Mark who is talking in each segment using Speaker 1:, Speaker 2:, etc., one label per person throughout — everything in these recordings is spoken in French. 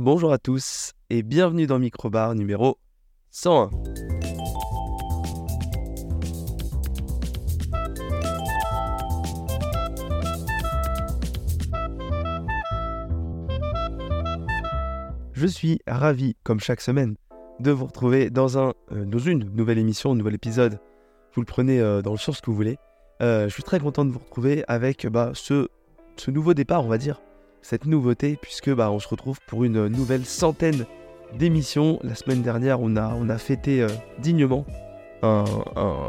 Speaker 1: Bonjour à tous et bienvenue dans Microbar numéro 101. Je suis ravi, comme chaque semaine, de vous retrouver dans, un, euh, dans une nouvelle émission, un nouvel épisode. Vous le prenez euh, dans le sens que vous voulez. Euh, je suis très content de vous retrouver avec bah, ce, ce nouveau départ, on va dire, cette nouveauté, puisque bah, on se retrouve pour une nouvelle centaine d'émissions. La semaine dernière, on a, on a fêté dignement un,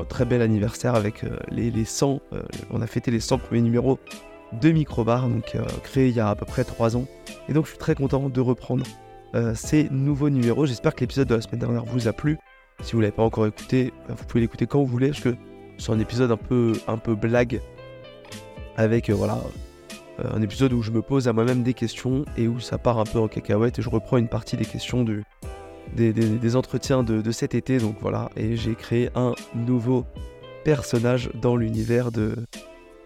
Speaker 1: très bel anniversaire avec les, les 100. on a fêté les 100 premiers numéros de Microbar, donc créé il y a à peu près 3 ans. Et donc je suis très content de reprendre ces nouveaux numéros. J'espère que l'épisode de la semaine dernière vous a plu. Si vous ne l'avez pas encore écouté, bah, vous pouvez l'écouter quand vous voulez, c'est un épisode un peu, un peu blague, avec euh, voilà, euh, un épisode où je me pose à moi-même des questions et où ça part un peu en cacahuète et je reprends une partie des questions des, entretiens de, cet été. Donc voilà, et j'ai créé un nouveau personnage dans l'univers de,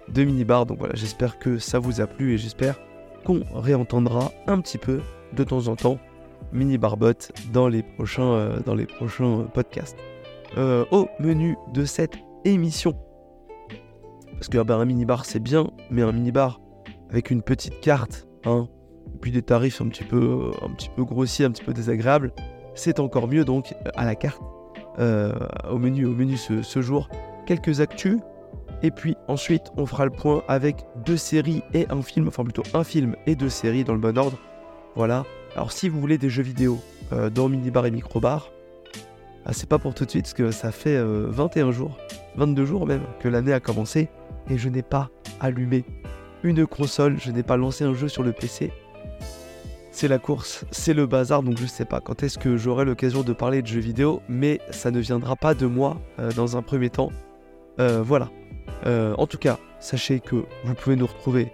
Speaker 1: de Minibar. Donc voilà, j'espère que ça vous a plu et j'espère qu'on réentendra un petit peu de temps en temps Mini Barbotte dans les prochains, euh, dans les prochains podcasts. Euh, au menu de cette émission. Parce que bah, un mini-bar c'est bien, mais un mini-bar avec une petite carte, hein, et puis des tarifs un petit peu, un petit peu grossiers, un petit peu désagréables, c'est encore mieux donc à la carte. Euh, au menu, au menu ce, jour, quelques actus. Et puis ensuite, on fera le point avec deux séries et un film, enfin plutôt un film et deux séries dans le bon ordre. Voilà, alors si vous voulez des jeux vidéo euh, dans Minibar et Microbar, ah, c'est pas pour tout de suite parce que ça fait 21 euh, jours, 22 jours même que l'année a commencé et je n'ai pas allumé une console, je n'ai pas lancé un jeu sur le PC. C'est la course, c'est le bazar, donc je sais pas quand est-ce que j'aurai l'occasion de parler de jeux vidéo, mais ça ne viendra pas de moi euh, dans un premier temps. voilà. en tout cas, sachez que vous pouvez nous retrouver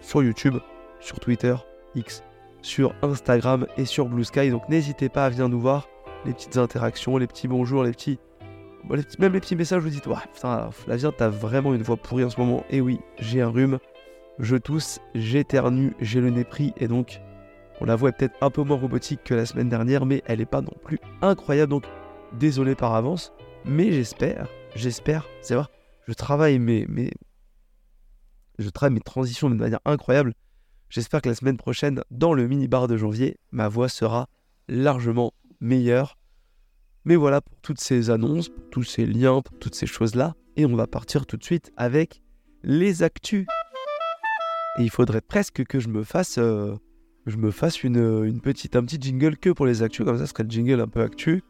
Speaker 1: sur YouTube, sur Twitter, X, sur Instagram et sur Blue Sky. Donc n'hésitez pas à venir nous voir. Les petites interactions, les petits bonjours, les petits. même les petits messages, vous dites Ouais, putain, Flavien, t'as vraiment une voix pourrie en ce moment. Et oui, j'ai un rhume, je tousse, j'éternue, j'ai le nez pris. Et donc, on la voix est peut-être un peu moins robotique que la semaine dernière, mais elle n'est pas non plus incroyable. Donc, désolé par avance. Mais j'espère, j'espère, c'est vrai, je travaille mes, mes, je travaille mes transitions de manière incroyable. J'espère que la semaine prochaine, dans le mini-bar de janvier, ma voix sera largement meilleure. Mais voilà pour toutes ces annonces, pour tous ces liens, pour toutes ces choses-là. Et on va partir tout de suite avec les actus. Et il faudrait presque que je me fasse, euh, une, petite, un petit jingle que pour les actus. Comme ça, ce serait le jingle un peu actu.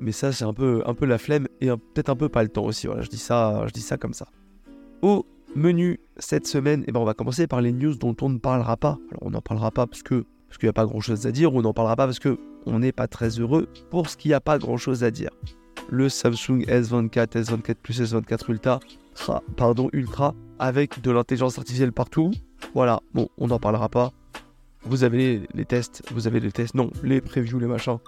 Speaker 1: Mais ça, c'est un peu, un peu la flemme et peut-être un peu pas le temps aussi. Voilà, je dis ça, je dis ça comme ça. Au Menu cette semaine, eh ben on va commencer par les news dont on ne parlera pas. Alors on n'en parlera pas parce que parce qu'il n'y a pas grand chose à dire, ou on n'en parlera pas parce que on n'est pas très heureux pour ce qu'il n'y a pas grand chose à dire. Le Samsung S24, S24 Plus, S24 Ultra, pardon, Ultra, avec de l'intelligence artificielle partout. Voilà, bon, on n'en parlera pas. Vous avez les, tests, vous avez les tests, non, les previews, les machins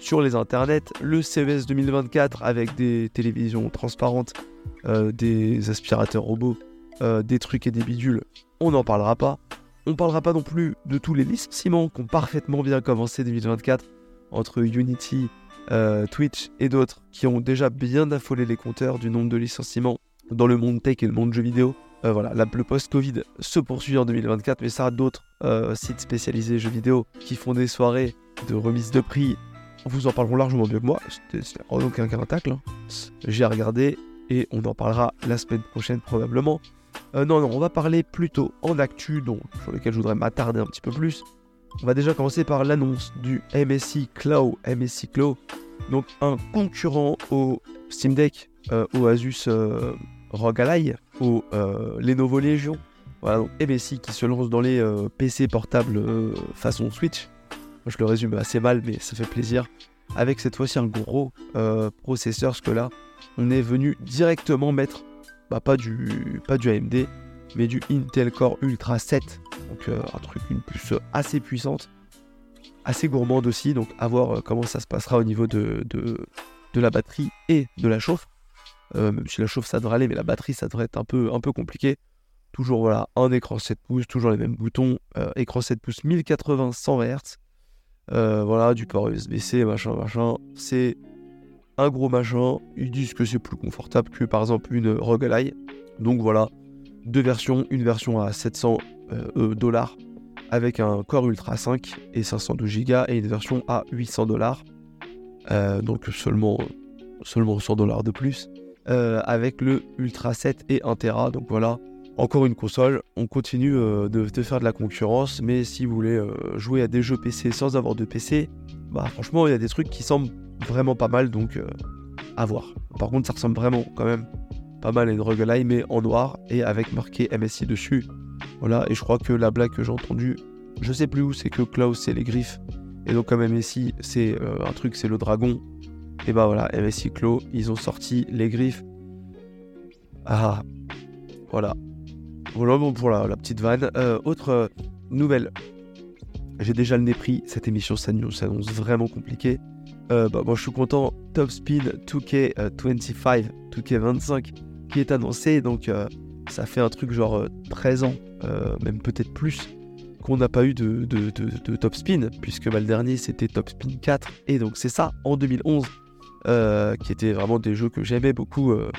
Speaker 1: sur les internets. Le CES 2024 avec des télévisions transparentes, euh, des aspirateurs robots euh, des trucs et des bidules, on n'en parlera pas. On parlera pas non plus de tous les licenciements qui ont parfaitement bien commencé 2024 entre Unity, euh, Twitch et d'autres qui ont déjà bien affolé les compteurs du nombre de licenciements dans le monde tech et le monde jeux vidéo. Euh, voilà, le post-Covid se poursuit en 2024, mais ça a d'autres sites spécialisés jeux vidéo qui font des soirées de remise de prix. Vous en parleront largement mieux que moi, c'est en aucun cas un. Hein. J'ai regardé et on en parlera la semaine prochaine probablement. Euh, non, non, on va parler plutôt en actu, donc, sur lequel je voudrais m'attarder un petit peu plus. On va déjà commencer par l'annonce du MSI Cloud. MSI Cloud, donc un concurrent au Steam Deck, euh, au Asus euh, ROG Ally, au Lenovo Legion. Voilà, donc MSI qui se lance dans les PC portables façon Switch. je le résume assez mal, mais ça fait plaisir. Avec cette fois-ci un gros processeur, parce que là, on est venu directement mettre bah, pas du AMD, mais du Intel Core Ultra 7. Donc euh, un truc, une puce assez puissante, assez gourmande aussi. Donc à voir euh, comment ça se passera au niveau de, de, la batterie et de la chauffe. Euh, même si la chauffe ça devrait aller, mais la batterie ça devrait être un peu, un peu compliqué. Toujours voilà, un écran 7 pouces, toujours les mêmes boutons. écran 7 pouces 1080 100 Hz. voilà, du port USB-C, machin, machin. C'est un gros machin. Ils disent que c'est plus confortable que par exemple une ROG Ally. Donc voilà, deux versions, une version à 700 dollars avec un Core Ultra 5 et 512 Go et une version à 800 dollars. donc seulement, seulement 100 dollars de plus. Euh, avec le Ultra 7 et 1 Tera. Donc voilà, encore une console. On continue euh, de, faire de la concurrence, mais si vous voulez euh, jouer à des jeux PC sans avoir de PC, bah franchement, il y a des trucs qui semblent vraiment pas mal, donc à voir. Par contre, ça ressemble vraiment quand même pas mal une roguelike, mais en noir et avec marqué MSI dessus. Voilà, et je crois que la blague que j'ai entendue, je sais plus où, c'est que Klaus, c'est les griffes. Et donc, comme MSI, c'est un truc, c'est le dragon. Et bah voilà, MSI Clos, ils ont sorti les griffes. Ah, voilà. Voilà bon pour la, petite vanne. Euh, autre euh, nouvelle. J'ai déjà le nez pris. Cette émission s'annonce vraiment compliquée. Euh, bah, moi je suis content. Top Spin 2K25, 2K25 qui est annoncé. Donc ça fait un truc genre 13 ans, même peut-être plus, qu'on n'a pas eu de, Top Spin, puisque bah, le dernier c'était Top Spin 4. Et donc c'est ça en 2011. Euh, qui étaient vraiment des jeux que j'aimais beaucoup, euh,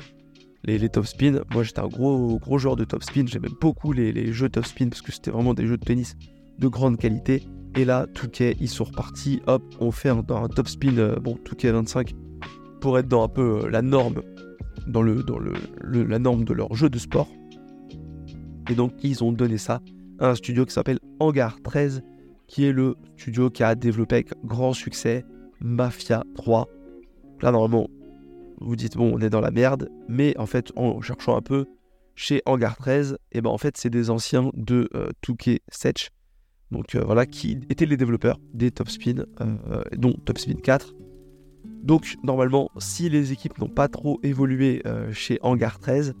Speaker 1: les, top spin. Moi j'étais un gros, gros joueur de top spin, j'aimais beaucoup les, jeux top spin parce que c'était vraiment des jeux de tennis de grande qualité. Et là, Touquet, ils sont repartis, hop, on fait un, un top spin, euh, bon, Touquet 25, pour être dans un peu la norme, dans, la norme de leur jeu de sport. Et donc, ils ont donné ça à un studio qui s'appelle Hangar 13, qui est le studio qui a développé avec grand succès Mafia 3, Là, normalement, vous dites, bon, on est dans la merde, mais en fait, en cherchant un peu, chez Hangar 13, et eh ben en fait, c'est des anciens de euh, Touquet Setch, donc euh, voilà, qui étaient les développeurs des Top Spin, euh, dont Top Spin 4. Donc, normalement, si les équipes n'ont pas trop évolué chez Hangar 13, et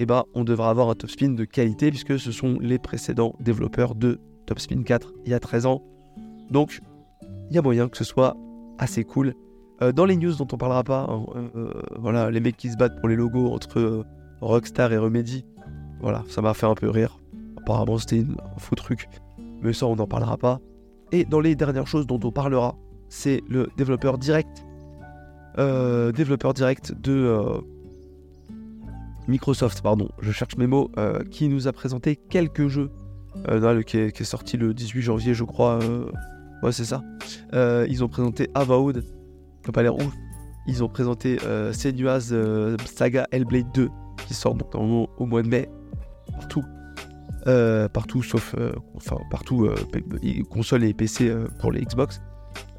Speaker 1: eh ben, on devra avoir un Top Spin de qualité, puisque ce sont les précédents développeurs de Top Spin 4 il y a 13 ans. Donc, il y a moyen que ce soit assez cool euh, dans les news dont on parlera pas, hein, euh, voilà, les mecs qui se battent pour les logos entre euh, Rockstar et Remedy, voilà, ça m'a fait un peu rire. Apparemment, c'était un faux truc, mais ça, on n'en parlera pas. Et dans les dernières choses dont on parlera, c'est le développeur direct, développeur direct de Microsoft, pardon, je cherche mes mots, qui nous a présenté quelques jeux, qui est, qui, sorti le 18 janvier, je crois. ouais, c'est ça. ils ont présenté Avowed, pas l'air ouf. Ils ont présenté euh, Senua's euh, Saga Hellblade 2 qui sort donc au mois de mai partout. Euh, partout sauf enfin partout console et PC pour les Xbox.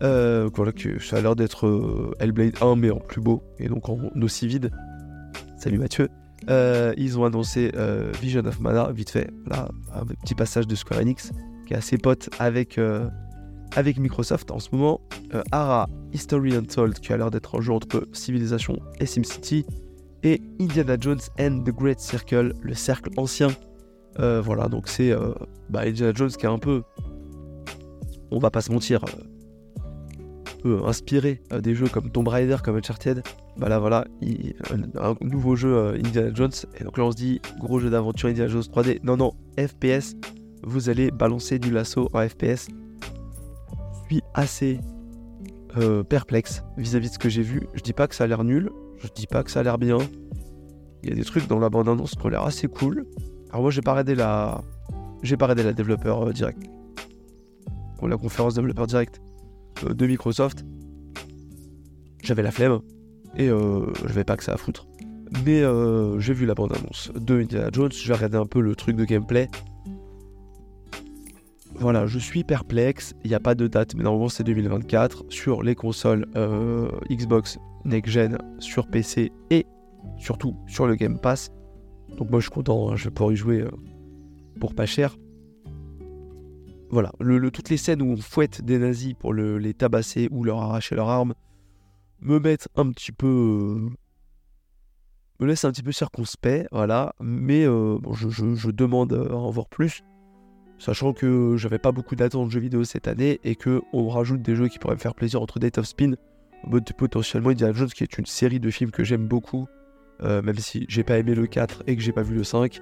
Speaker 1: Voilà que ça a l'air d'être Hellblade 1 mais en plus beau et donc en aussi vide. Salut Mathieu. ils ont annoncé Vision of Mana vite fait, là un petit passage de Square Enix qui est assez pote avec avec Microsoft en ce moment. Euh, Ara History Untold, qui a l'air d'être un jeu entre Civilization et SimCity, et Indiana Jones and the Great Circle, le cercle ancien. Euh, voilà, donc c'est euh, bah, Indiana Jones qui est un peu, on va pas se mentir, inspiré des jeux comme Tomb Raider, comme Uncharted. Bah là voilà, un, nouveau jeu Indiana Jones, et donc là on se dit, gros jeu d'aventure Indiana Jones 3D. Non, non, FPS, vous allez balancer du lasso en FPS suis assez euh, perplexe vis-à-vis de ce que j'ai vu. Je dis pas que ça a l'air nul, je dis pas que ça a l'air bien. Il y a des trucs dans la bande-annonce qui ont l'air assez cool. Alors moi j'ai pas regardé la... J'ai pas regardé la développeur euh, direct. Pour la conférence développeur direct euh, de Microsoft. J'avais la flemme. Et je vais pas que ça à foutre. Mais j'ai vu la bande-annonce de Indiana Jones, j'ai regardé un peu le truc de gameplay. Voilà, je suis perplexe, il n'y a pas de date, mais normalement c'est 2024 sur les consoles euh, Xbox Next Gen, sur PC et surtout sur le Game Pass. Donc moi je suis content, hein, je vais pouvoir y jouer euh, pour pas cher. Voilà, toutes les scènes où on fouette des nazis pour les tabasser ou leur arracher leurs armes me mettent un petit peu... Euh, me laisse un petit peu circonspect, voilà, mais je, je, demande à en voir plus sachant que j'avais pas beaucoup d'attentes de jeux vidéo cette année et que on rajoute des jeux qui pourraient me faire plaisir entre Date of Spin, potentiellement Indiana Jones qui est une série de films que j'aime beaucoup, euh, même si j'ai pas aimé le 4 et que j'ai pas vu le 5,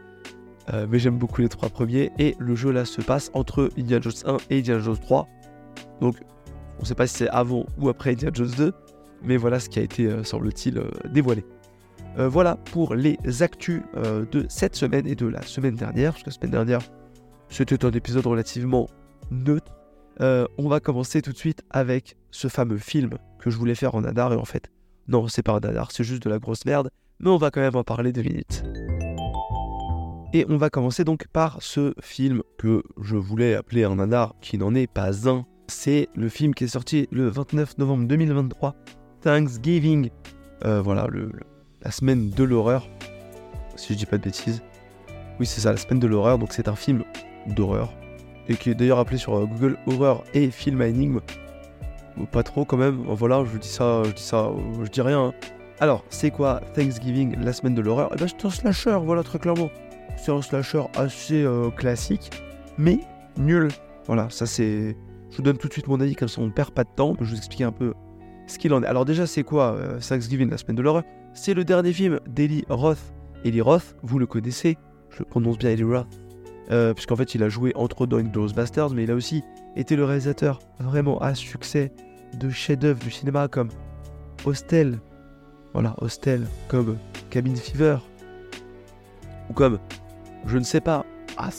Speaker 1: euh, mais j'aime beaucoup les trois premiers et le jeu là se passe entre Indiana Jones 1 et Indiana Jones 3, donc On ne sait pas si c'est avant ou après Indiana Jones 2, mais voilà ce qui a été, semble-t-il, dévoilé. voilà pour les actus de cette semaine et de la semaine dernière, parce que la semaine dernière, c'était un épisode relativement neutre. on va commencer tout de suite avec ce fameux film que je voulais faire en nadar, et en fait, non, c'est pas un nadar, c'est juste de la grosse merde, mais on va quand même en parler deux minutes. Et on va commencer donc par ce film que je voulais appeler un nanar qui n'en est pas un. C'est le film qui est sorti le 29 novembre 2023, Thanksgiving. Euh, voilà, la semaine de l'horreur, si je dis pas de bêtises. Oui, c'est ça, la semaine de l'horreur. Donc c'est un film d'horreur et qui est d'ailleurs appelé sur euh, Google Horror et film à énigme. Pas trop quand même. Voilà, je dis ça, je dis ça, je dis rien. Hein. Alors, c'est quoi Thanksgiving, la semaine de l'horreur? Eh ben, c'est un slasher, voilà, très clairement c'est un slasher assez euh, classique, mais nul. Voilà, ça c'est. Je vous donne tout de suite mon avis, comme ça on perd pas de temps. Je vais vous expliquer un peu ce qu'il en est. Alors, déjà, c'est quoi euh, Thanksgiving, la semaine de l'horreur? C'est le dernier film d'Eli Roth. Eli Roth, vous le connaissez, je le prononce bien Eli Roth, euh, puisqu'en fait il a joué entre autres dans Bastards, mais il a aussi été le réalisateur vraiment à succès de chefs-d'œuvre du cinéma comme Hostel, voilà, Hostel, comme Cabin Fever, ou comme je ne sais pas. Ah,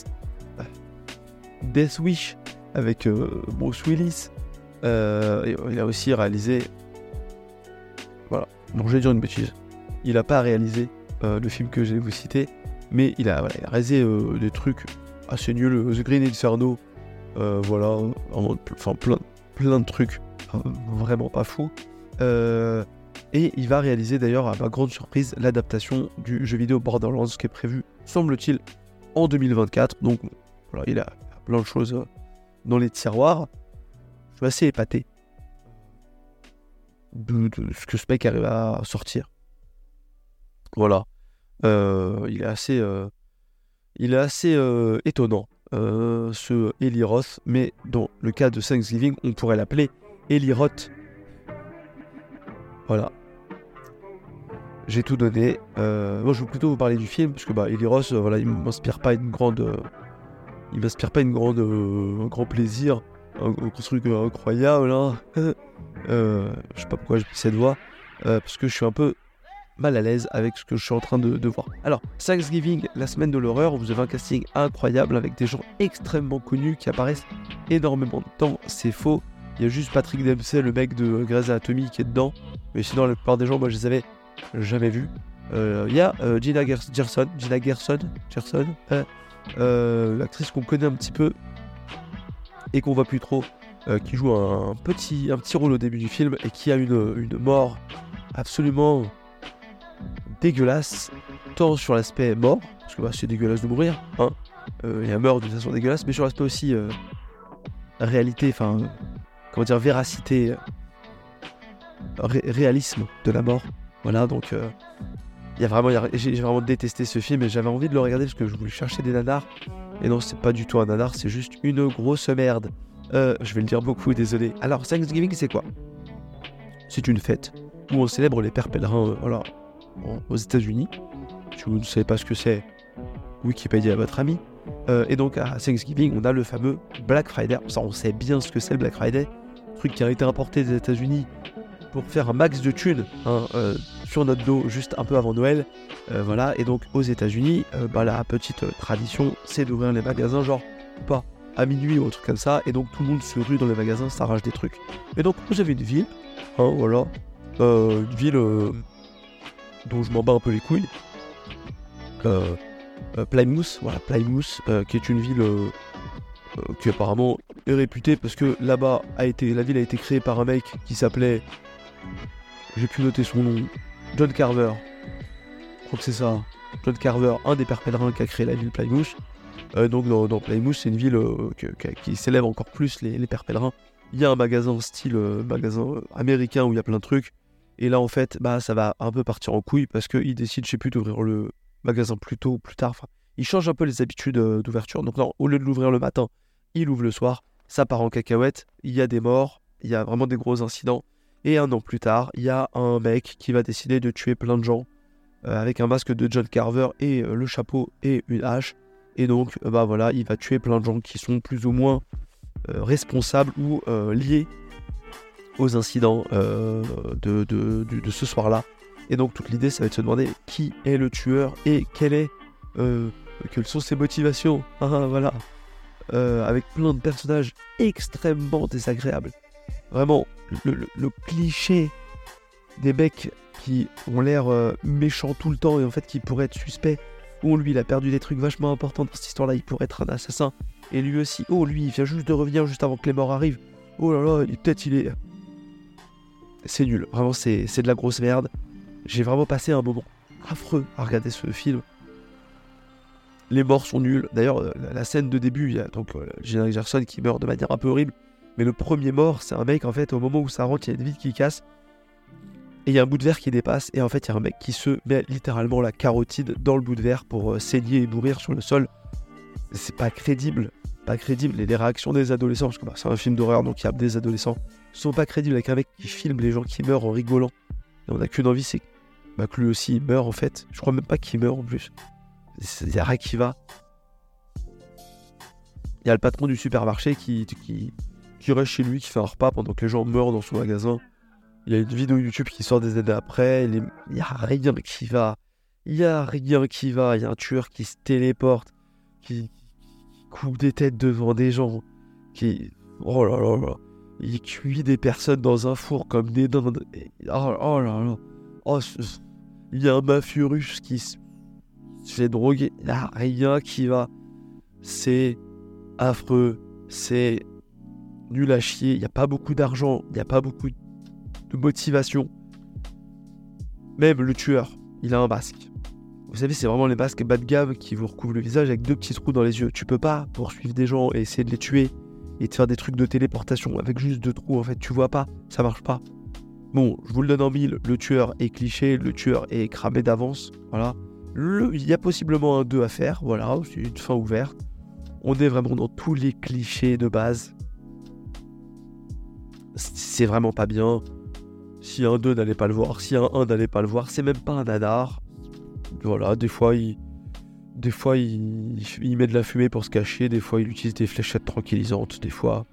Speaker 1: Death Wish avec euh, Bruce Willis. Euh, il a aussi réalisé. Voilà, donc je vais dire une bêtise. Il n'a pas réalisé euh, le film que je vais vous citer, mais il a, réalisé des trucs assez nuls. The Green Inferno, voilà, enfin plein, plein de trucs vraiment pas fous. Et il va réaliser d'ailleurs, à ma grande surprise, l'adaptation du jeu vidéo Borderlands qui est prévu semble-t-il, en 2024. Donc, voilà, il a plein de choses euh, dans les tiroirs. Je suis assez épaté de, ce que ce mec arrive à sortir. Voilà. Euh, il est assez, euh, il est assez étonnant, ce Eli Roth, mais dans le cas de Thanksgiving, on pourrait l'appeler Eli Roth. Voilà j'ai tout donné. Euh, moi, je veux plutôt vous parler du film, parce que bah, Eli Ross, euh, voilà, il m'inspire pas une grande, euh, il m'inspire pas une grande, un grand plaisir, un, truc incroyable. Hein. je sais pas pourquoi j'ai pris cette voix, parce que je suis un peu mal à l'aise avec ce que je suis en train de, voir. Alors, Thanksgiving, la semaine de l'horreur, vous avez un casting incroyable avec des gens extrêmement connus qui apparaissent énormément de temps. C'est faux. Il y a juste Patrick Dempsey, le mec de Grey's Anatomy, qui est dedans. Mais sinon, la plupart des gens, moi, je les avais jamais vu. Il euh, y a euh, Gina Gerson, Gina Gerson, Gerson euh, l'actrice qu'on connaît un petit peu et qu'on voit plus trop, qui joue un petit, rôle au début du film et qui a une, une mort absolument dégueulasse, tant sur l'aspect mort, parce que bah, c'est dégueulasse de mourir, hein, il y a mort de façon dégueulasse, mais sur l'aspect aussi réalité, enfin, comment dire, véracité, réalisme de la mort. Voilà, donc euh, j'ai vraiment détesté ce film et j'avais envie de le regarder parce que je voulais chercher des nanars. Et non, c'est pas du tout un nanar, c'est juste une grosse merde. Euh, je vais le dire beaucoup, désolé. Alors, Thanksgiving, c'est quoi? C'est une fête où on célèbre les pères pèlerins euh, voilà, aux États-Unis. Si vous ne savez pas ce que c'est, Wikipédia à votre ami. et donc, à Thanksgiving, on a le fameux Black Friday. Ça, on sait bien ce que c'est le Black Friday. Truc qui a été importé des États-Unis pour faire un max de thunes hein, euh, sur notre dos juste un peu avant Noël. Euh, voilà, et donc aux États-Unis, euh, bah, la petite tradition, c'est d'ouvrir les magasins, genre pas à minuit ou un truc comme ça, et donc tout le monde se rue dans les magasins, s'arrache des trucs. Et donc, vous avez une ville, hein, voilà, une ville dont je m'en bats un peu les couilles. Plymouth, voilà, Plymouth, qui est une ville qui apparemment est réputée parce que là-bas a été, la ville a été créée par un mec qui s'appelait j'ai pu noter son nom. John Carver. Je crois que c'est ça. John Carver, un des pères pèlerins qui a créé la ville Plymouth. Euh, donc dans, Plymouth, c'est une ville euh, qui célèbre encore plus les, pères pèlerins. Il y a un magasin style euh, magasin américain où il y a plein de trucs. Et là, en fait, bah, ça va un peu partir en couille parce qu'ils décident, je sais plus, d'ouvrir le magasin plus tôt ou plus tard. Enfin, ils changent un peu les habitudes d'ouverture. Donc, non, au lieu de l'ouvrir le matin, ils l'ouvrent le soir. Ça part en cacahuète. Il y a des morts. Il y a vraiment des gros incidents. Et un an plus tard, il y a un mec qui va décider de tuer plein de gens euh, avec un masque de John Carver et euh, le chapeau et une hache. Et donc, euh, bah voilà, il va tuer plein de gens qui sont plus ou moins responsables ou liés aux incidents de, ce soir-là. Et donc toute l'idée, ça va être de se demander qui est le tueur et quelles sont ses motivations. Voilà. Avec plein de personnages extrêmement désagréables. Vraiment, le, cliché des mecs qui ont l'air méchants tout le temps et en fait qui pourraient être suspects Oh, lui, il a perdu des trucs vachement importants dans cette histoire-là, il pourrait être un assassin. Et lui aussi. Oh, lui, il vient juste de revenir juste avant que les morts arrivent. Oh là là, peut-être il est. C'est nul. Vraiment, c'est de la grosse merde. J'ai vraiment passé un moment affreux à regarder ce film. Les morts sont nuls. D'ailleurs, euh, la, scène de début, il y a donc euh, Gerson qui meurt de manière un peu horrible. Mais le premier mort, c'est un mec, en fait, au moment où ça rentre, il y a une vitre qui casse. Et il y a un bout de verre qui dépasse, et en fait, il y a un mec qui se met littéralement la carotide dans le bout de verre pour euh, saigner et mourir sur le sol. C'est pas crédible, pas crédible. Et les réactions des adolescents, parce que bah, c'est un film d'horreur, donc il y a des adolescents, sont pas crédibles avec un mec qui filme les gens qui meurent en rigolant. Et on a qu'une envie, c'est bah, que lui aussi il meurt en fait. Je crois même pas qu'il meurt en plus. Il y a rien qui va. Il y a le patron du supermarché qui, qui, qui reste chez lui, qui fait un repas pendant que les gens meurent dans son magasin. Il y a une vidéo YouTube qui sort des années après. Il n'y a rien qui va. Il n'y a rien qui va. Il y a un tueur qui se téléporte, qui, coupe des têtes devant des gens, qui. Oh là là là. Il cuit des personnes dans un four comme des dindes. Oh, oh là là. Oh, il y a un mafieux russe qui se fait droguer. Il n'y a rien qui va. C'est affreux. C'est nul à chier. Il n'y a pas beaucoup d'argent. Il n'y a pas beaucoup de de motivation. Même le tueur, il a un masque. Vous savez, c'est vraiment les masques bas de gamme qui vous recouvrent le visage avec deux petits trous dans les yeux. Tu peux pas poursuivre des gens et essayer de les tuer et de faire des trucs de téléportation avec juste deux trous. En fait, tu vois pas, ça marche pas. Bon, je vous le donne en mille, le tueur est cliché, le tueur est cramé d'avance. Voilà. Il y a possiblement un 2 à faire, voilà, c'est une fin ouverte. On est vraiment dans tous les clichés de base. C'est vraiment pas bien. Si un 2 n'allait pas le voir, si un 1 n'allait pas le voir, c'est même pas un nanar. Voilà, des fois il. Des fois met de la fumée pour se cacher, des fois il utilise des fléchettes tranquillisantes, des fois.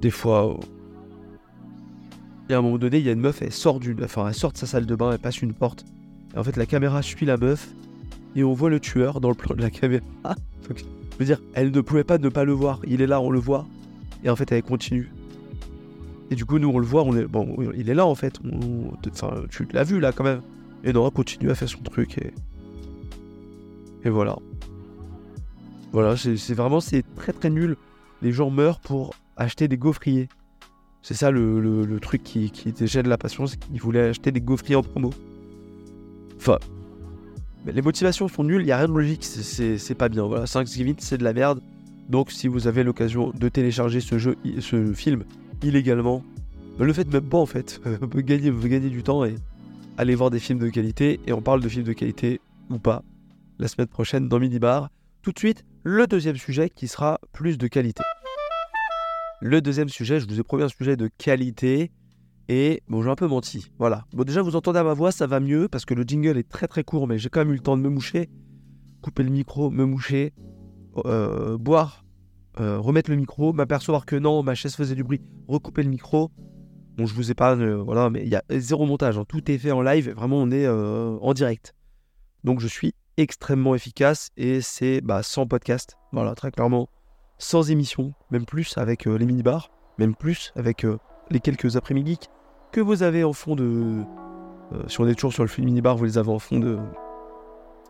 Speaker 1: Des fois. Et à un moment donné, il y a une meuf, elle sort d'une. Enfin, elle sort de sa salle de bain, elle passe une porte. Et en fait, la caméra suit la meuf. Et on voit le tueur dans le plan de la caméra. je veux dire, elle ne pouvait pas ne pas le voir. Il est là, on le voit. Et en fait, elle continue. Et du coup, nous, on le voit, bon, il est là en fait. enfin, tu l'as vu là quand même. Et Nora continue à faire son truc et. Voilà. Voilà, c'est vraiment, c'est très très nul. Les gens meurent pour acheter des gaufriers. C'est ça le, truc qui, qui la passion, c'est qu'ils voulaient acheter des gaufriers en promo. Enfin, les motivations sont nulles, il n'y a rien de logique, c'est pas bien. Voilà, Thanksgiving, c'est de la merde. Donc, si vous avez l'occasion de télécharger ce jeu, ce film, illégalement, le faites même pas en fait. Vous gagner, vous gagner du temps et aller voir des films de qualité. Et on parle de films de qualité ou pas la semaine prochaine dans Minibar. Tout de suite, le deuxième sujet qui sera plus de qualité. Le deuxième sujet, je vous ai promis un sujet de qualité. Et bon, j'ai un peu menti. Voilà. Bon, déjà, vous entendez à ma voix, ça va mieux parce que le jingle est très très court, mais j'ai quand même eu le temps de me moucher, couper le micro, me moucher, euh, boire euh, remettre le micro, m'apercevoir que non, ma chaise faisait du bruit, recouper le micro. Bon, je vous épargne, euh, voilà, mais il y a zéro montage, hein. tout est fait en live, vraiment on est en direct. Donc je suis extrêmement efficace et c'est bah, sans podcast, voilà, très clairement, sans émission, même plus avec les mini-bars, même plus avec les quelques après-midi que vous avez en fond de... si on est toujours sur le film mini-bar, vous les avez en fond de,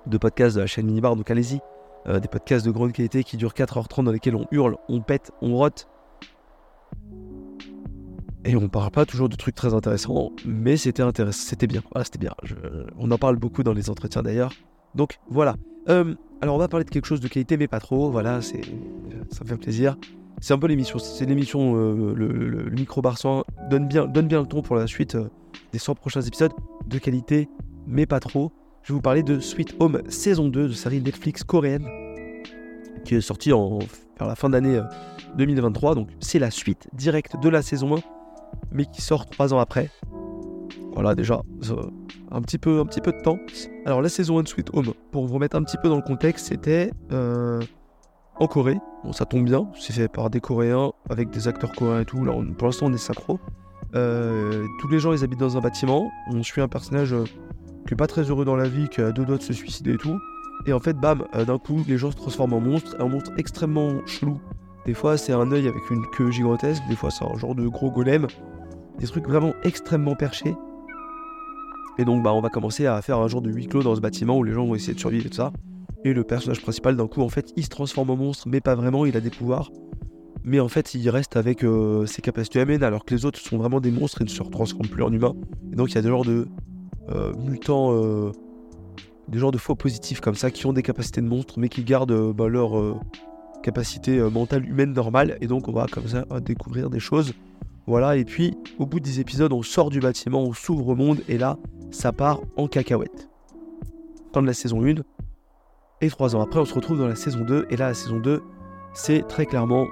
Speaker 1: de podcast de la chaîne mini-bar, donc allez-y, euh, des podcasts de grande qualité qui durent 4h30 dans lesquels on hurle, on pète, on rote. Et on parle pas toujours de trucs très intéressants, mais c'était intéressant, c'était bien. C'était bien. on en parle beaucoup dans les entretiens d'ailleurs. Donc voilà. Euh, alors on va parler de quelque chose de qualité, mais pas trop. Voilà, ça me fait plaisir. C'est un peu l'émission. C'est l'émission. Euh, le, micro donne bien, donne bien le ton pour la suite des 100 prochains épisodes de qualité, mais pas trop je vais vous parler de Sweet Home saison 2 de série Netflix coréenne qui est sortie vers la fin d'année 2023. Euh, Donc c'est la suite directe de la saison 1, mais qui sort trois ans après. Voilà déjà un petit peu de temps. Alors la saison 1 de Sweet Home, pour vous remettre un petit peu dans le contexte, c'était euh, en Corée. Bon, ça tombe bien, c'est fait par des Coréens avec des acteurs coréens et tout. Là, pour l'instant, on est synchro. Euh, tous les gens, ils habitent dans un bâtiment. On suit un personnage euh, qui est pas très heureux dans la vie, qui a deux doigts de se suicider et tout. Et en fait, bam, euh, d'un coup, les gens se transforment en monstres. Un monstre extrêmement chelou. Des fois, c'est un œil avec une queue gigantesque. Des fois, c'est un genre de gros golem. Des trucs vraiment extrêmement perchés. Et donc, bah, on va commencer à faire un genre de huis clos dans ce bâtiment où les gens vont essayer de survivre et tout ça. Et le personnage principal, d'un coup, en fait, il se transforme en monstre, mais pas vraiment, il a des pouvoirs. Mais en fait, il reste avec euh, ses capacités humaines, alors que les autres sont vraiment des monstres et ne se transforment plus en humains. Et donc, il y a des genres de euh, mutants, euh, des genres de faux positifs comme ça, qui ont des capacités de monstres, mais qui gardent bah, leur capacité mentale humaine normale. Et donc, on va comme ça découvrir des choses. Voilà, et puis, au bout des épisodes, on sort du bâtiment, on s'ouvre au monde, et là, ça part en cacahuète. Fin de la saison 1. Et trois ans après, on se retrouve dans la saison 2. Et là, la saison 2, c'est très clairement,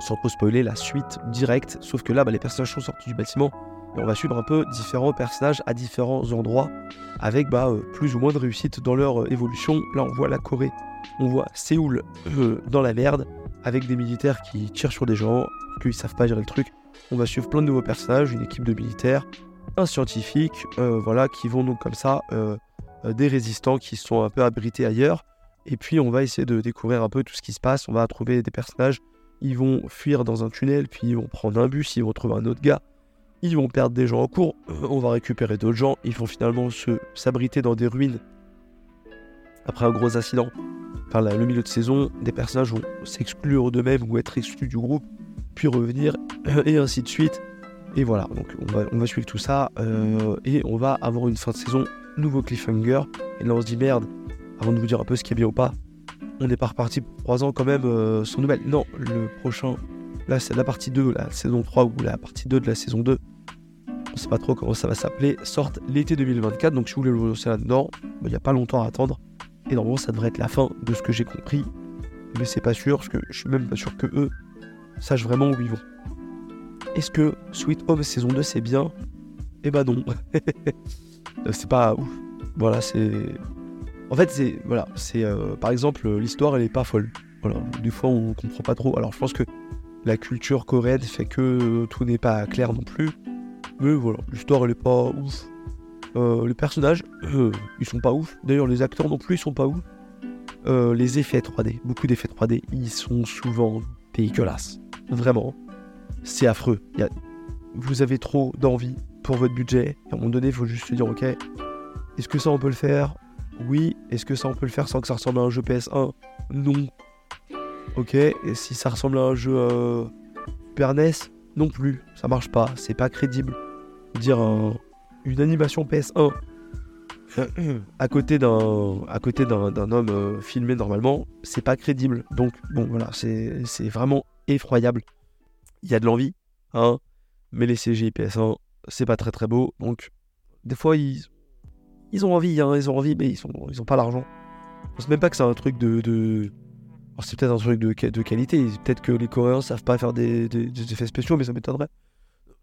Speaker 1: sans trop spoiler, la suite directe. Sauf que là, bah, les personnages sont sortis du bâtiment. Et on va suivre un peu différents personnages à différents endroits, avec bah, euh, plus ou moins de réussite dans leur euh, évolution. Là, on voit la Corée, on voit Séoul euh, dans la merde, avec des militaires qui tirent sur des gens, qu'ils savent pas gérer le truc. On va suivre plein de nouveaux personnages, une équipe de militaires, un scientifique, voilà, qui vont donc comme ça des résistants qui sont un peu abrités ailleurs. Et puis on va essayer de découvrir un peu tout ce qui se passe. On va trouver des personnages. Ils vont fuir dans un tunnel, puis ils vont prendre un bus, ils vont trouver un autre gars. Ils vont perdre des gens en cours. Euh, on va récupérer d'autres gens. Ils vont finalement se s'abriter dans des ruines. Après un gros incident, enfin le milieu de saison, des personnages vont s'exclure d'eux-mêmes ou être exclus du groupe, puis revenir, et ainsi de suite. Et voilà, donc on va, suivre tout ça, euh, et on va avoir une fin de saison nouveau cliffhanger. Et là, on se dit merde, avant de vous dire un peu ce qui est bien ou pas, on n'est pas reparti pour 3 ans quand même euh, sans nouvelles. Non, le prochain, là, c'est la partie 2, la saison 3 ou la partie 2 de la saison 2. On sait pas trop comment ça va s'appeler. Sorte l'été 2024. Donc, si vous voulez le lancer là-dedans, bah, il n'y a pas longtemps à attendre. Et normalement, ça devrait être la fin de ce que j'ai compris. Mais c'est pas sûr, parce que je suis même pas sûr que eux sachent vraiment où ils vont. Est-ce que Sweet Home saison 2 c'est bien? Eh bah non. Euh, c'est pas ouf. Voilà, c'est. En fait, c'est. Voilà, c'est. Euh, par exemple, l'histoire, elle est pas folle. Voilà, des fois, on comprend pas trop. Alors, je pense que la culture coréenne fait que tout n'est pas clair non plus. Mais voilà, l'histoire, elle est pas ouf. Euh, les personnages, ils sont pas ouf. D'ailleurs, les acteurs non plus, ils sont pas ouf. les effets 3D, beaucoup d'effets 3D, ils sont souvent dégueulasses. Vraiment. C'est affreux. Y a... Vous avez trop d'envie pour votre budget. à un moment donné, il faut juste se dire, ok, est-ce que ça on peut le faire? Oui. Est-ce que ça on peut le faire sans que ça ressemble à un jeu PS1 Non. Ok. Et si ça ressemble à un jeu euh, Super NES Non plus. Ça marche pas. C'est pas crédible. Dire une animation PS1 à côté d'un à côté d'un homme euh, filmé normalement, c'est pas crédible. Donc bon voilà, c'est vraiment effroyable. Il y a de l'envie, hein, mais les CGI PS1, c'est pas très très beau. Donc, des fois, ils, ils ont envie, hein, ils ont envie, mais ils, sont, ils ont pas l'argent. Je pense même pas que c'est un truc de. de... c'est peut-être un truc de, de qualité. Peut-être que les Coréens savent pas faire des, des, effets spéciaux, mais ça m'étonnerait.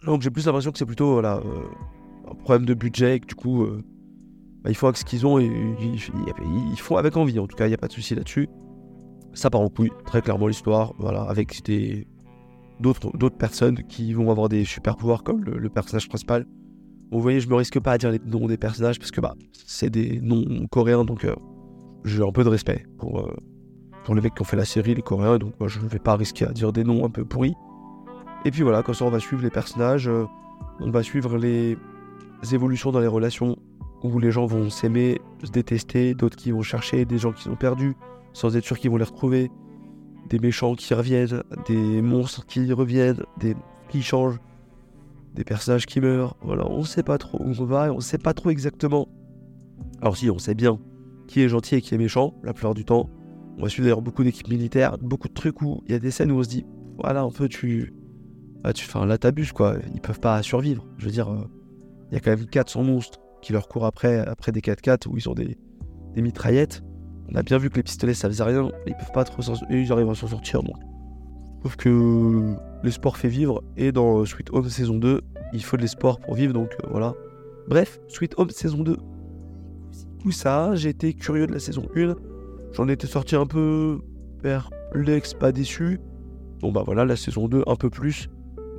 Speaker 1: Donc, j'ai plus l'impression que c'est plutôt voilà, euh, un problème de budget et que du coup, euh, bah, il faut avec ce qu'ils ont et ils, font avec envie. En tout cas, il n'y a pas de souci là-dessus. Ça part en couille, très clairement l'histoire, voilà, avec des, d'autres personnes qui vont avoir des super pouvoirs comme le, personnage principal. vous voyez, je me risque pas à dire les noms des personnages parce que bah, c'est des noms coréens, donc euh, j'ai un peu de respect pour, euh, pour les mecs qui ont fait la série, les coréens, donc je ne vais pas risquer à dire des noms un peu pourris. Et puis voilà, comme ça on va suivre les personnages, euh, on va suivre les évolutions dans les relations où les gens vont s'aimer, se détester, d'autres qui vont chercher des gens qui sont perdus sans être sûr qu'ils vont les retrouver des méchants qui reviennent, des monstres qui reviennent, des qui changent, des personnages qui meurent. Voilà, on sait pas trop où on va et on sait pas trop exactement. Alors si, on sait bien qui est gentil et qui est méchant, la plupart du temps. On va suivre d'ailleurs beaucoup d'équipes militaires, beaucoup de trucs où il y a des scènes où on se dit, voilà, un peu tu... Ah, tu enfin, là t'abuses quoi, ils peuvent pas survivre. Je veux dire, euh, il y a quand même 400 monstres qui leur courent après, après des 4x4 où ils ont des, des mitraillettes. On a bien vu que les pistolets ça faisait rien, ils peuvent pas trop ils arrivent à s'en sortir donc. Je que le sport fait vivre et dans Sweet Home saison 2, il faut de l'espoir pour vivre donc euh, voilà. Bref, Sweet Home saison 2. Tout ça, j'ai été curieux de la saison 1. J'en étais sorti un peu perplexe, pas déçu. Bon bah voilà, la saison 2 un peu plus,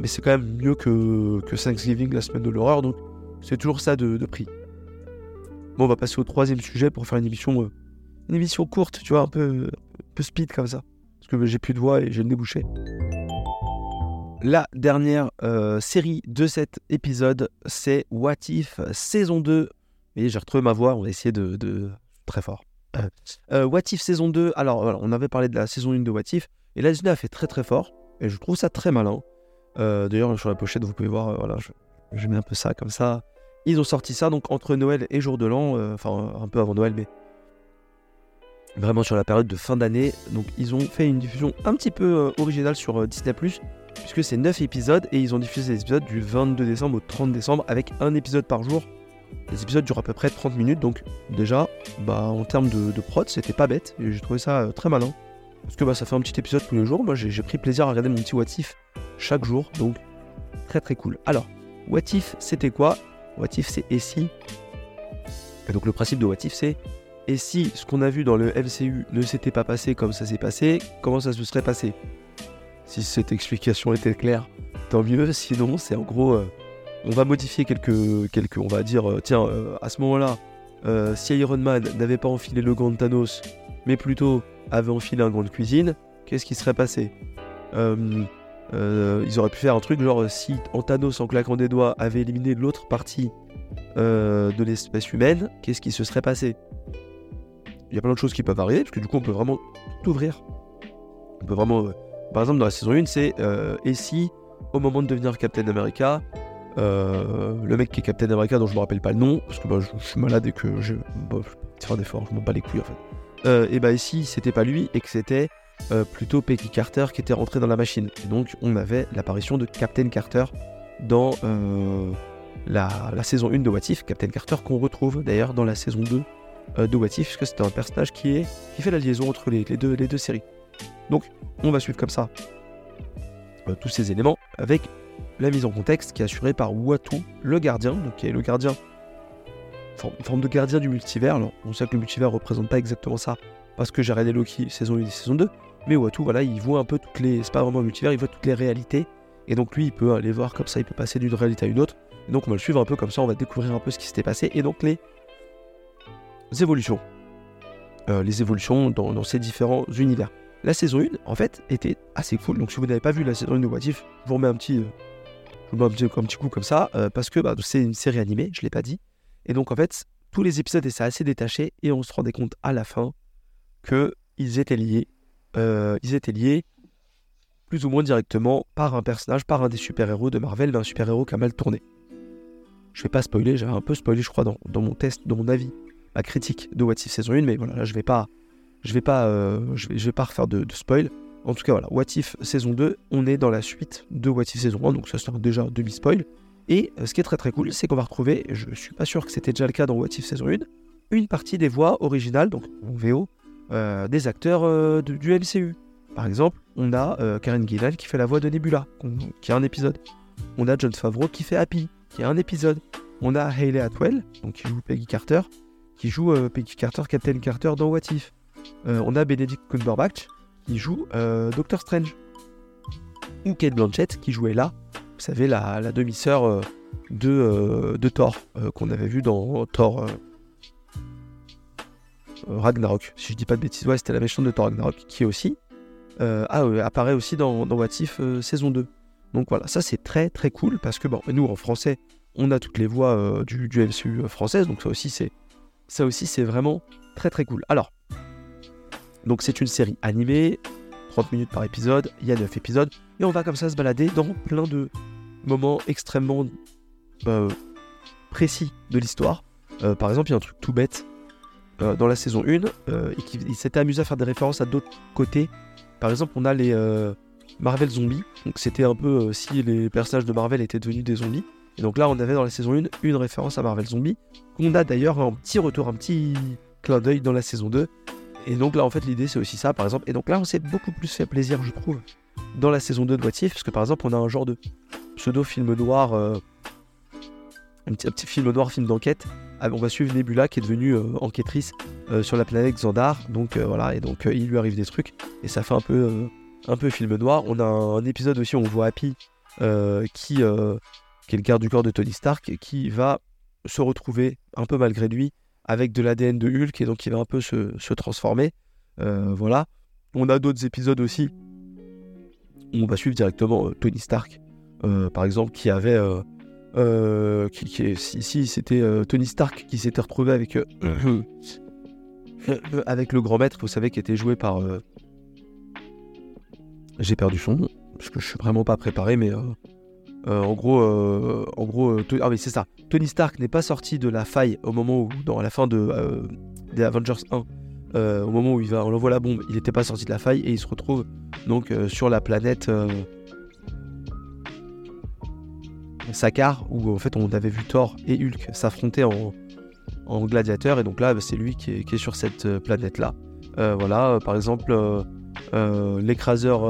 Speaker 1: mais c'est quand même mieux que, que Thanksgiving, la semaine de l'horreur, donc c'est toujours ça de, prix. Bon, on va passer au troisième sujet pour faire une émission, euh, une émission courte, tu vois, un peu, peu speed comme ça, parce que j'ai plus de voix et j'ai le nez bouché. La dernière euh, série de cet épisode, c'est What If saison 2. Et j'ai retrouvé ma voix, on va essayer de... Très fort. Euh, What If saison 2, alors voilà, on avait parlé de la saison 1 de What If, et la a fait très très fort, et je trouve ça très malin. Euh, d'ailleurs, sur la pochette, vous pouvez voir, euh, voilà, je, mets un peu ça comme ça. Ils ont sorti ça donc entre Noël et Jour de l'An, euh, enfin un peu avant Noël, mais vraiment sur la période de fin d'année. Donc ils ont fait une diffusion un petit peu originale sur Disney ⁇ puisque c'est 9 épisodes et ils ont diffusé les épisodes du 22 décembre au 30 décembre avec un épisode par jour. Les épisodes durent à peu près 30 minutes, donc déjà, bah, en termes de, prod, c'était pas bête, et j'ai trouvé ça très malin. Parce que bah, ça fait un petit épisode tous les jours. Moi, j'ai pris plaisir à regarder mon petit What If chaque jour. Donc, très très cool. Alors, What If, c'était quoi? What If, c'est et Et donc, le principe de What If, c'est et si ce qu'on a vu dans le MCU ne s'était pas passé comme ça s'est passé, comment ça se serait passé? Si cette explication était claire, tant mieux. Sinon, c'est en gros, euh, on va modifier quelques, quelques, on va dire, euh, tiens, euh, à ce moment-là, si Iron Man n'avait pas enfilé le gant de Thanos, mais plutôt avait enfilé un gant de cuisine, qu'est-ce qui serait passé? Ils auraient pu faire un truc genre si Antanos en claquant des doigts avait éliminé l'autre partie de l'espèce humaine, qu'est-ce qui se serait passé? Il y a plein de choses qui peuvent arriver, parce que du coup on peut vraiment tout ouvrir. On peut vraiment... par exemple dans la saison 1 c'est et si au moment de devenir Captain America, le mec qui est Captain America dont je me rappelle pas le nom, parce que bah, je, suis malade et que je... Bah, je faire d'efforts, je m'en bats les couilles en fait. Euh, et bah ici c'était pas lui et que c'était euh, plutôt Peggy Carter qui était rentré dans la machine. Et donc on avait l'apparition de Captain Carter dans euh, la, saison 1 de What If, Captain Carter qu'on retrouve d'ailleurs dans la saison 2 de What puisque c'est un personnage qui, est, qui fait la liaison entre les, deux, les deux séries. Donc on va suivre comme ça tous ces éléments avec la mise en contexte qui est assurée par Watu, le gardien, donc qui est le gardien une forme de gardien du multivers. Alors, on sait que le multivers représente pas exactement ça, parce que j'ai regardé Loki saison 1 et saison 2, mais Watu, voilà, il voit un peu toutes les. C'est pas vraiment un multivers, il voit toutes les réalités, et donc lui, il peut aller voir comme ça, il peut passer d'une réalité à une autre, donc on va le suivre un peu comme ça, on va découvrir un peu ce qui s'était passé, et donc les évolutions. Euh, les évolutions dans, ces différents univers. La saison 1, en fait, était assez cool, donc si vous n'avez pas vu la saison 1 de What je vous remets un petit. Euh, je vous mets un petit, coup comme ça, euh, parce que bah, c'est une série animée, je l'ai pas dit. Et donc en fait, tous les épisodes étaient assez détachés et on se rendait compte à la fin qu'ils étaient liés. Ils étaient liés plus ou moins directement par un personnage, par un des super-héros de Marvel, d'un super-héros qui a mal tourné. Je vais pas spoiler, j'avais un peu spoilé je crois dans, mon test, dans mon avis, critique de What If saison 1, mais voilà, là je vais pas, je vais pas, euh, je, vais, pas refaire de, spoil. En tout cas voilà, What If saison 2, on est dans la suite de What If saison 1, donc ça c'est déjà demi-spoil. Et euh, ce qui est très très cool, c'est qu'on va retrouver, je suis pas sûr que c'était déjà le cas dans What If saison 1, une partie des voix originales, donc en VO, euh, des acteurs du MCU. Par exemple, on a Karen Gillan qui fait la voix de Nebula, qui a un épisode. On a John Favreau qui fait Happy, qui a un épisode. On a Hayley Atwell, donc qui joue Peggy Carter, qui joue Peggy Carter, Captain Carter dans What If. on a Benedict Cumberbatch qui joue Doctor Strange. Ou Kate Blanchett qui jouait là vous savez, la, demi-sœur euh, de, euh, de, Thor, euh, qu'on avait vu dans Thor Ragnarok. Si je dis pas de bêtises, ouais, c'était la méchante de Thor Ragnarok, qui aussi apparaît aussi dans, dans What If saison 2. Donc voilà, ça c'est très très cool parce que bon, nous en français, on a toutes les voix du, du, MCU française, donc ça aussi c'est ça aussi c'est vraiment très très cool. Alors, donc c'est une série animée, 30 minutes par épisode, il y a 9 épisodes, et on va comme ça se balader dans plein de moments extrêmement bah, précis de l'histoire. Euh, par exemple, il y a un truc tout bête euh, dans la saison 1, euh, et qui s'était amusé à faire des références à d'autres côtés. Par exemple, on a les Marvel zombies, donc c'était un peu si les personnages de Marvel étaient devenus des zombies. Et donc là, on avait dans la saison 1 une référence à Marvel Zombie, qu'on a d'ailleurs un petit retour, un petit clin d'œil dans la saison 2, et donc là, en fait, l'idée, c'est aussi ça, par exemple. Et donc là, on s'est beaucoup plus fait plaisir, je trouve, dans la saison 2 de What parce que par exemple, on a un genre de pseudo-film noir, euh, un, petit, film noir, film d'enquête, ah, on va suivre Nebula qui est devenue enquêtrice sur la planète Xandar. Donc voilà, et donc il lui arrive des trucs et ça fait un peu un peu film noir. On a un, épisode aussi où on voit Happy qui, qui est le garde du corps de Tony Stark qui va se retrouver un peu malgré lui avec de l'ADN de Hulk et donc il va un peu se, transformer. voilà. On a d'autres épisodes aussi on va suivre directement Tony Stark, par exemple, qui avait euh, qui, c'était euh, Tony Stark qui s'était retrouvé avec, euh, avec le grand maître, vous savez, qui était joué par. J'ai perdu son nom, parce que je suis vraiment pas préparé, mais en gros, en gros ah oui, c'est ça. Tony Stark n'est pas sorti de la faille au moment où, dans la fin de, des Avengers 1, au moment où il va, on envoie la bombe, il n'était pas sorti de la faille et il se retrouve donc sur la planète. Sakar, où en fait on avait vu Thor et Hulk s'affronter en, gladiateur, et donc là c'est lui qui est, sur cette euh, planète-là. Euh, voilà, euh, par exemple, l'écraseur,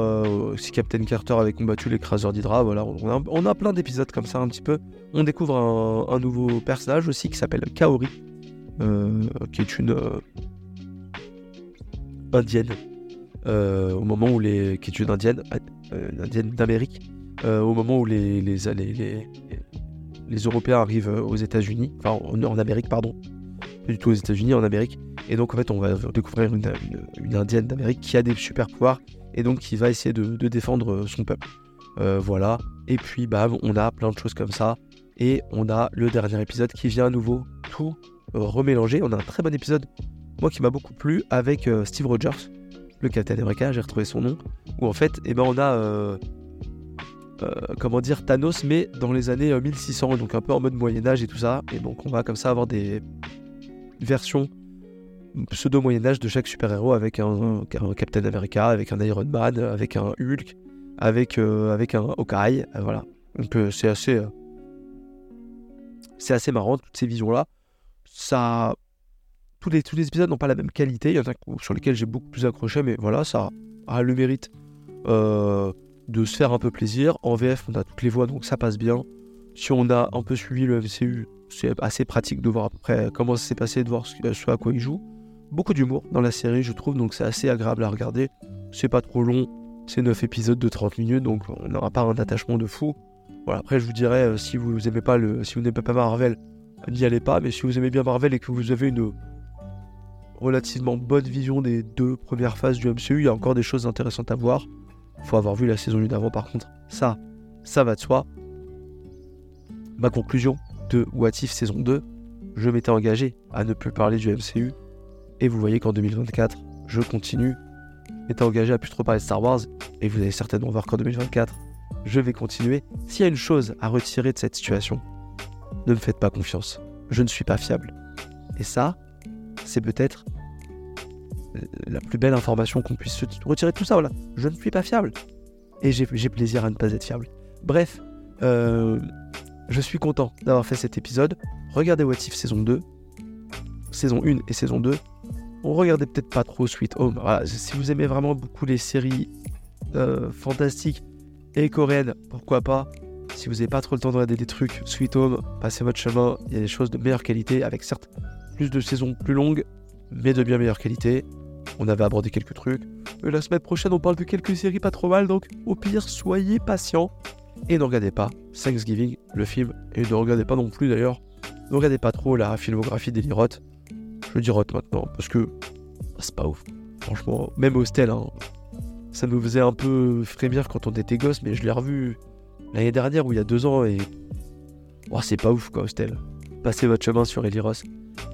Speaker 1: si Captain Carter avait combattu l'écraseur d'Hydra, voilà, on a, plein d'épisodes comme ça un petit peu. On découvre un, nouveau personnage aussi qui s'appelle Kaori, qui est une indienne, au moment où les, qui est une indienne, indienne d'Amérique, euh, au moment où les, les, les, les, Européens arrivent aux États-Unis, enfin en, Amérique, pardon, du tout aux États-Unis, en Amérique. Et donc en fait, on va découvrir une, indienne d'Amérique qui a des super pouvoirs et donc qui va essayer de, défendre son peuple. Euh, voilà. Et puis, bam, on a plein de choses comme ça. Et on a le dernier épisode qui vient à nouveau tout euh, remélanger. On a un très bon épisode, moi qui m'a beaucoup plu, avec Steve Rogers, le Captain America, j'ai retrouvé son nom. Où en fait, eh ben, on a euh, comment dire, Thanos, mais dans les années 1600, euh, donc un peu en mode Moyen-Âge et tout ça. Et donc on va comme ça avoir des versions pseudo-Moyen-Âge de chaque super-héros avec un, Captain America, avec un Iron Man, avec un Hulk, avec, euh, avec un Hawkeye. voilà. Donc c'est assez. c'est assez marrant, toutes ces visions-là. Ça. Tous les, tous les épisodes n'ont pas la même qualité. Il y en a sur lesquels j'ai beaucoup plus accroché, mais voilà, ça a le mérite de se faire un peu plaisir. En VF, on a toutes les voix, donc ça passe bien. Si on a un peu suivi le MCU, c'est assez pratique de voir après comment ça s'est passé, de voir ce, à quoi il joue. Beaucoup d'humour dans la série, je trouve, donc c'est assez agréable à regarder. C'est pas trop long, c'est 9 épisodes de 30 minutes, donc on n'aura pas un attachement de fou. Voilà, après, je vous dirais, euh, si vous aimez pas le, si vous n'aimez pas Marvel, n'y allez pas, mais si vous aimez bien Marvel et que vous avez une relativement bonne vision des deux premières phases du MCU, il y a encore des choses intéressantes à voir faut avoir vu la saison 1 d'avant par contre. Ça, ça va de soi. Ma conclusion de What If saison 2, je m'étais engagé à ne plus parler du MCU. Et vous voyez qu'en 2024, je continue. M'étais engagé à plus trop parler de Star Wars. Et vous allez certainement voir qu'en 2024, je vais continuer. S'il y a une chose à retirer de cette situation, ne me faites pas confiance. Je ne suis pas fiable. Et ça, c'est peut-être la plus belle information qu'on puisse retirer tout ça. Voilà, je ne suis pas fiable et j'ai plaisir à ne pas être fiable. Bref, euh, je suis content d'avoir fait cet épisode. Regardez What If saison 2, saison 1 et saison 2. On regardait peut-être pas trop Sweet Home. si vous aimez vraiment beaucoup les séries euh, fantastiques et coréennes, pourquoi pas? Si vous n'avez pas trop le temps de regarder des trucs, Sweet Home, passez votre chemin. Il y a des choses de meilleure qualité avec certes plus de saisons plus longues, mais de bien meilleure qualité. On avait abordé quelques trucs. Euh, la semaine prochaine, on parle de quelques séries pas trop mal, donc au pire, soyez patients. Et ne regardez pas Thanksgiving, le film, et ne regardez pas non plus d'ailleurs, ne regardez pas trop la filmographie d'Eli Roth. Je dis Roth maintenant, parce que c'est pas ouf. Franchement, même Hostel, hein, ça nous faisait un peu frémir quand on était gosse, mais je l'ai revu l'année dernière ou il y a deux ans, et oh, c'est pas ouf quoi, Hostel. Passez votre chemin sur Eli Roth.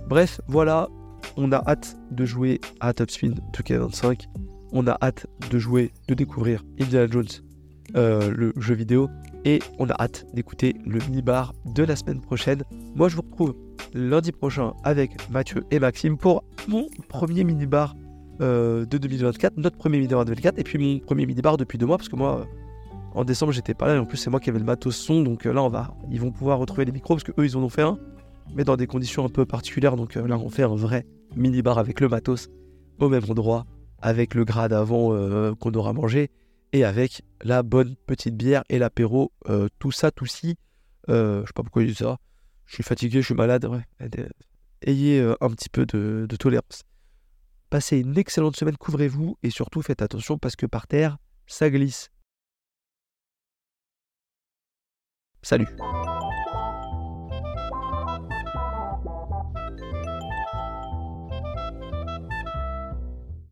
Speaker 1: Bref, voilà, on a hâte de jouer à Top Spin 2K25. On a hâte de jouer, de découvrir Indiana Jones, euh, le jeu vidéo. Et on a hâte d'écouter le mini-bar de la semaine prochaine. Moi, je vous retrouve lundi prochain avec Mathieu et Maxime pour mon premier mini-bar euh, de 2024, notre premier mini-bar de 2024, et puis mon premier mini-bar depuis deux mois, parce que moi, en décembre, j'étais pas là, et en plus, c'est moi qui avais le matos son, donc euh, là, on va, ils vont pouvoir retrouver les micros, parce que eux, ils en ont fait un, mais dans des conditions un peu particulières, donc là, on fait un vrai mini-bar avec le matos au même endroit, avec le grade avant euh, qu'on aura mangé, et avec la bonne petite bière et l'apéro, euh, tout ça, tout ci. Euh, je sais pas pourquoi je dis ça. je suis fatigué, je suis malade. Ayez un petit peu de tolérance. Passez une excellente semaine, couvrez-vous et surtout faites attention parce que par terre, ça glisse. Salut